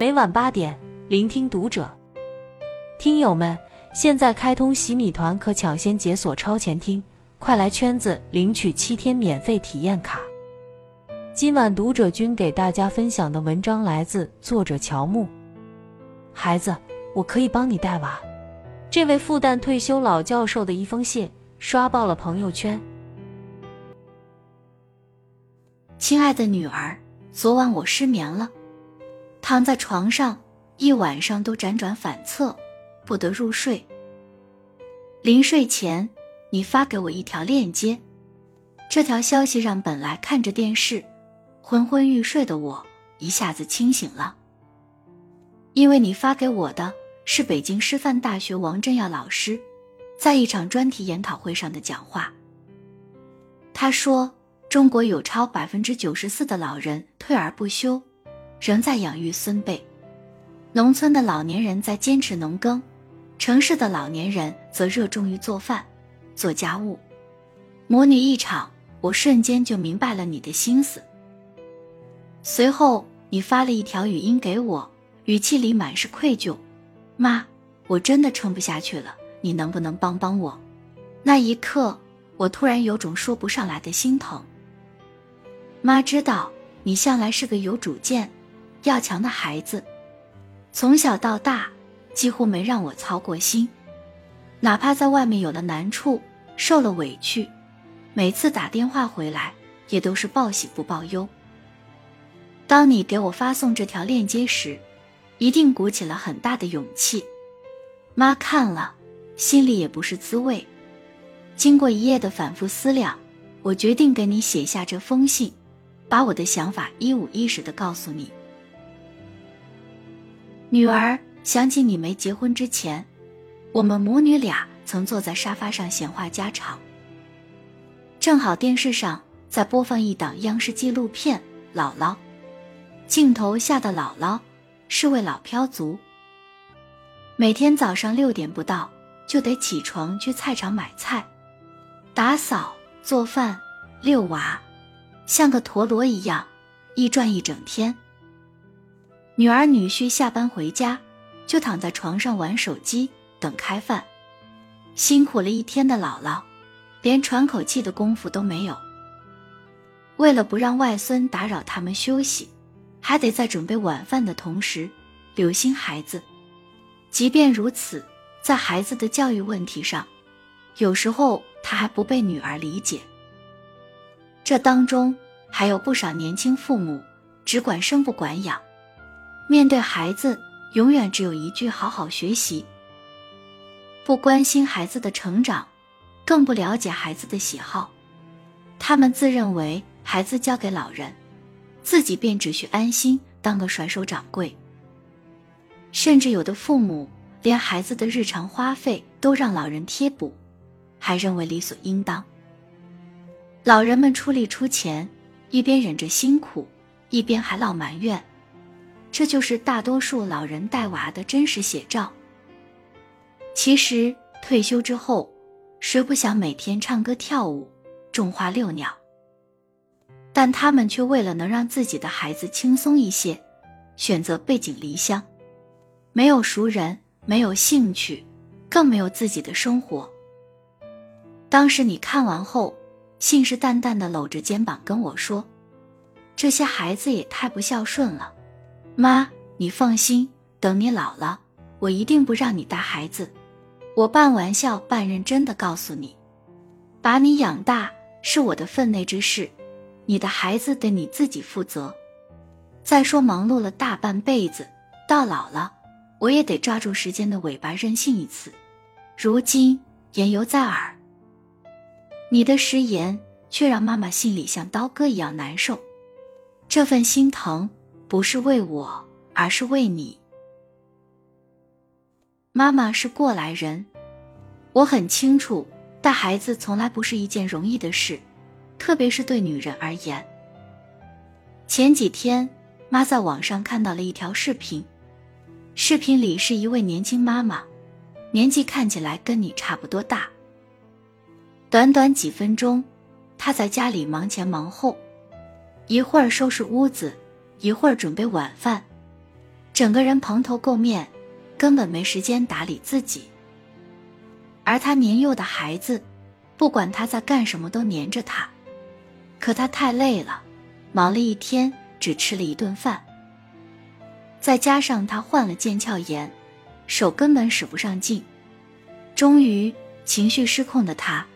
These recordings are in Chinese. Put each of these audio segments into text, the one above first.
每晚八点，聆听读者。听友们，现在开通洗米团，可抢先解锁超前听，快来圈子领取七天免费体验卡。今晚读者君给大家分享的文章来自作者乔木。孩子，我可以帮你带娃。这位复旦退休老教授的一封信刷爆了朋友圈。亲爱的女儿，昨晚我失眠了，躺在床上一晚上都辗转反侧，不得入睡。临睡前，你发给我一条链接，这条消息让本来看着电视。昏昏欲睡的我一下子清醒了，因为你发给我的是北京师范大学王振耀老师在一场专题研讨会上的讲话。他说，中国有超百分之九十四的老人退而不休，仍在养育孙辈；农村的老年人在坚持农耕，城市的老年人则热衷于做饭、做家务。模拟一场，我瞬间就明白了你的心思。随后，你发了一条语音给我，语气里满是愧疚：“妈，我真的撑不下去了，你能不能帮帮我？”那一刻，我突然有种说不上来的心疼。妈知道你向来是个有主见、要强的孩子，从小到大几乎没让我操过心，哪怕在外面有了难处、受了委屈，每次打电话回来也都是报喜不报忧。当你给我发送这条链接时，一定鼓起了很大的勇气。妈看了，心里也不是滋味。经过一夜的反复思量，我决定给你写下这封信，把我的想法一五一十的告诉你。女儿，想起你没结婚之前，我们母女俩曾坐在沙发上闲话家常。正好电视上在播放一档央视纪录片《姥姥》。镜头下的姥姥是位老漂族，每天早上六点不到就得起床去菜场买菜、打扫、做饭、遛娃，像个陀螺一样一转一整天。女儿女婿下班回家就躺在床上玩手机等开饭，辛苦了一天的姥姥连喘口气的功夫都没有。为了不让外孙打扰他们休息。还得在准备晚饭的同时，留心孩子。即便如此，在孩子的教育问题上，有时候他还不被女儿理解。这当中还有不少年轻父母只管生不管养，面对孩子永远只有一句“好好学习”，不关心孩子的成长，更不了解孩子的喜好。他们自认为孩子交给老人。自己便只需安心当个甩手掌柜，甚至有的父母连孩子的日常花费都让老人贴补，还认为理所应当。老人们出力出钱，一边忍着辛苦，一边还老埋怨，这就是大多数老人带娃的真实写照。其实退休之后，谁不想每天唱歌跳舞，种花遛鸟？但他们却为了能让自己的孩子轻松一些，选择背井离乡，没有熟人，没有兴趣，更没有自己的生活。当时你看完后，信誓旦旦地搂着肩膀跟我说：“这些孩子也太不孝顺了。”妈，你放心，等你老了，我一定不让你带孩子。我半玩笑半认真的告诉你，把你养大是我的分内之事。你的孩子得你自己负责。再说，忙碌了大半辈子，到老了，我也得抓住时间的尾巴任性一次。如今言犹在耳，你的食言却让妈妈心里像刀割一样难受。这份心疼不是为我，而是为你。妈妈是过来人，我很清楚，带孩子从来不是一件容易的事。特别是对女人而言。前几天，妈在网上看到了一条视频，视频里是一位年轻妈妈，年纪看起来跟你差不多大。短短几分钟，她在家里忙前忙后，一会儿收拾屋子，一会儿准备晚饭，整个人蓬头垢面，根本没时间打理自己。而他年幼的孩子，不管他在干什么都黏着他，可他太累了，忙了一天只吃了一顿饭。再加上他患了腱鞘炎，手根本使不上劲，终于情绪失控的他，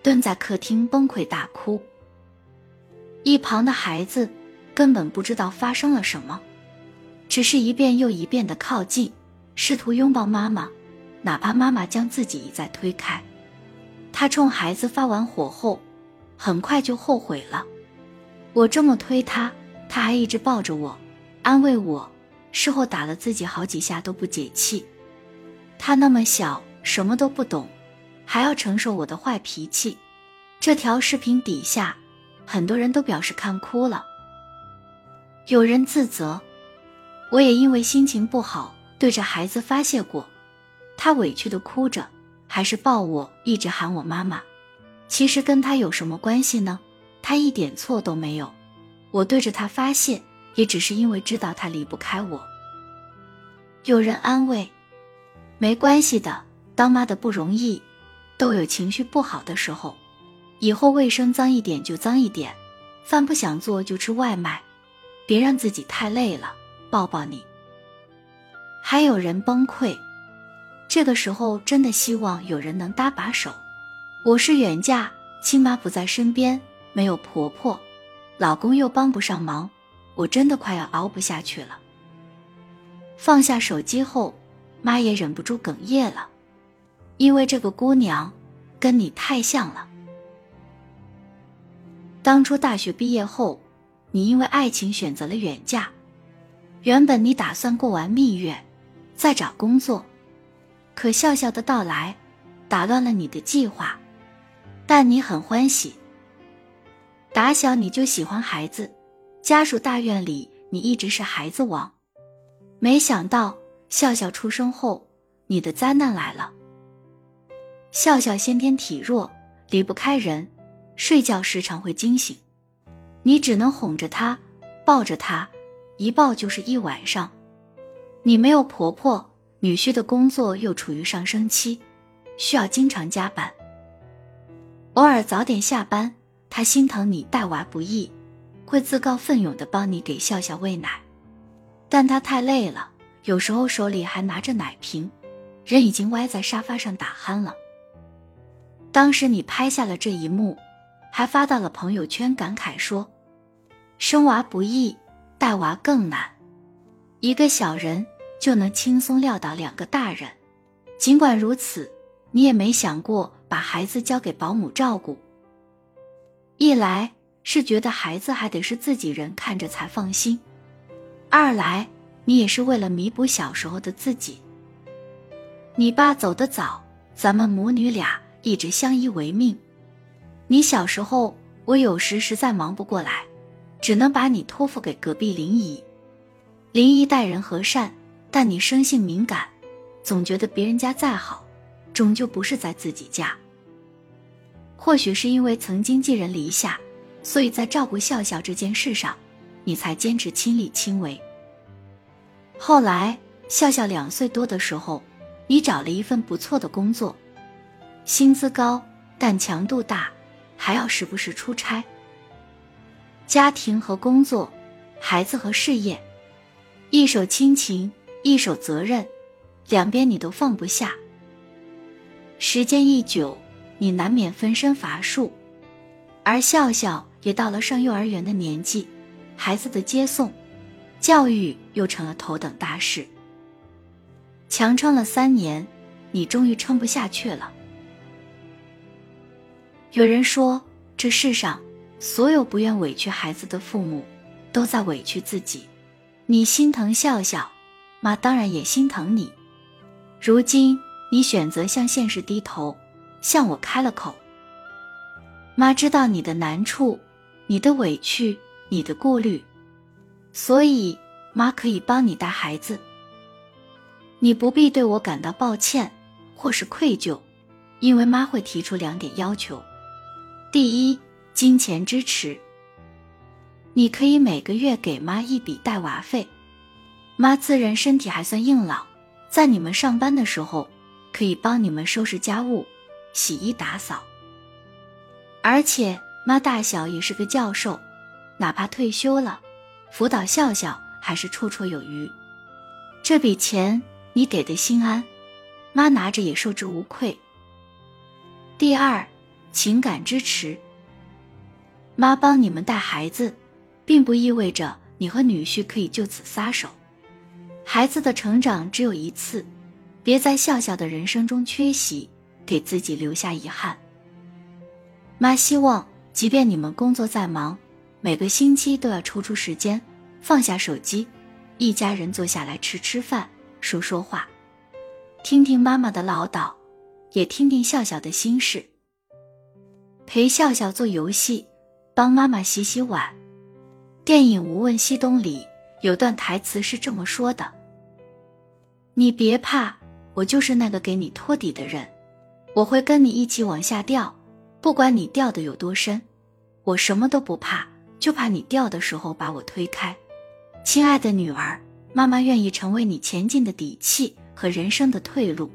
蹲在客厅崩溃大哭。一旁的孩子根本不知道发生了什么，只是一遍又一遍的靠近，试图拥抱妈妈。哪怕妈妈将自己一再推开，他冲孩子发完火后，很快就后悔了。我这么推他，他还一直抱着我，安慰我，事后打了自己好几下都不解气。他那么小，什么都不懂，还要承受我的坏脾气。这条视频底下，很多人都表示看哭了，有人自责，我也因为心情不好，对着孩子发泄过。他委屈的哭着，还是抱我，一直喊我妈妈。其实跟他有什么关系呢？他一点错都没有。我对着他发泄，也只是因为知道他离不开我。有人安慰：“没关系的，当妈的不容易，都有情绪不好的时候。以后卫生脏一点就脏一点，饭不想做就吃外卖，别让自己太累了，抱抱你。”还有人崩溃。这个时候真的希望有人能搭把手。我是远嫁，亲妈不在身边，没有婆婆，老公又帮不上忙，我真的快要熬不下去了。放下手机后，妈也忍不住哽咽了，因为这个姑娘跟你太像了。当初大学毕业后，你因为爱情选择了远嫁，原本你打算过完蜜月，再找工作。可笑笑的到来，打乱了你的计划，但你很欢喜。打小你就喜欢孩子，家属大院里你一直是孩子王。没想到笑笑出生后，你的灾难来了。笑笑先天体弱，离不开人，睡觉时常会惊醒，你只能哄着他，抱着他，一抱就是一晚上。你没有婆婆。女婿的工作又处于上升期，需要经常加班。偶尔早点下班，他心疼你带娃不易，会自告奋勇的帮你给笑笑喂奶。但他太累了，有时候手里还拿着奶瓶，人已经歪在沙发上打鼾了。当时你拍下了这一幕，还发到了朋友圈，感慨说：“生娃不易，带娃更难。”一个小人。就能轻松撂倒两个大人。尽管如此，你也没想过把孩子交给保姆照顾。一来是觉得孩子还得是自己人看着才放心，二来你也是为了弥补小时候的自己。你爸走得早，咱们母女俩一直相依为命。你小时候，我有时实在忙不过来，只能把你托付给隔壁林姨。林姨待人和善。但你生性敏感，总觉得别人家再好，终究不是在自己家。或许是因为曾经寄人篱下，所以在照顾笑笑这件事上，你才坚持亲力亲为。后来笑笑两岁多的时候，你找了一份不错的工作，薪资高，但强度大，还要时不时出差。家庭和工作，孩子和事业，一手亲情。一手责任，两边你都放不下。时间一久，你难免分身乏术，而笑笑也到了上幼儿园的年纪，孩子的接送、教育又成了头等大事。强撑了三年，你终于撑不下去了。有人说，这世上所有不愿委屈孩子的父母，都在委屈自己。你心疼笑笑。妈当然也心疼你，如今你选择向现实低头，向我开了口。妈知道你的难处，你的委屈，你的顾虑，所以妈可以帮你带孩子。你不必对我感到抱歉或是愧疚，因为妈会提出两点要求：第一，金钱支持，你可以每个月给妈一笔带娃费。妈自认身体还算硬朗，在你们上班的时候，可以帮你们收拾家务、洗衣打扫。而且妈大小也是个教授，哪怕退休了，辅导笑笑还是绰绰有余。这笔钱你给的心安，妈拿着也受之无愧。第二，情感支持。妈帮你们带孩子，并不意味着你和女婿可以就此撒手。孩子的成长只有一次，别在笑笑的人生中缺席，给自己留下遗憾。妈希望，即便你们工作再忙，每个星期都要抽出时间，放下手机，一家人坐下来吃吃饭，说说话，听听妈妈的唠叨，也听听笑笑的心事。陪笑笑做游戏，帮妈妈洗洗碗。电影《无问西东》里。有段台词是这么说的：“你别怕，我就是那个给你托底的人，我会跟你一起往下掉，不管你掉的有多深，我什么都不怕，就怕你掉的时候把我推开。亲爱的女儿，妈妈愿意成为你前进的底气和人生的退路。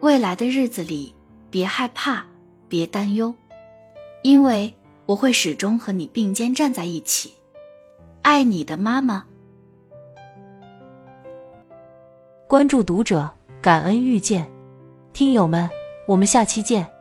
未来的日子里，别害怕，别担忧，因为我会始终和你并肩站在一起。”爱你的妈妈。关注读者，感恩遇见，听友们，我们下期见。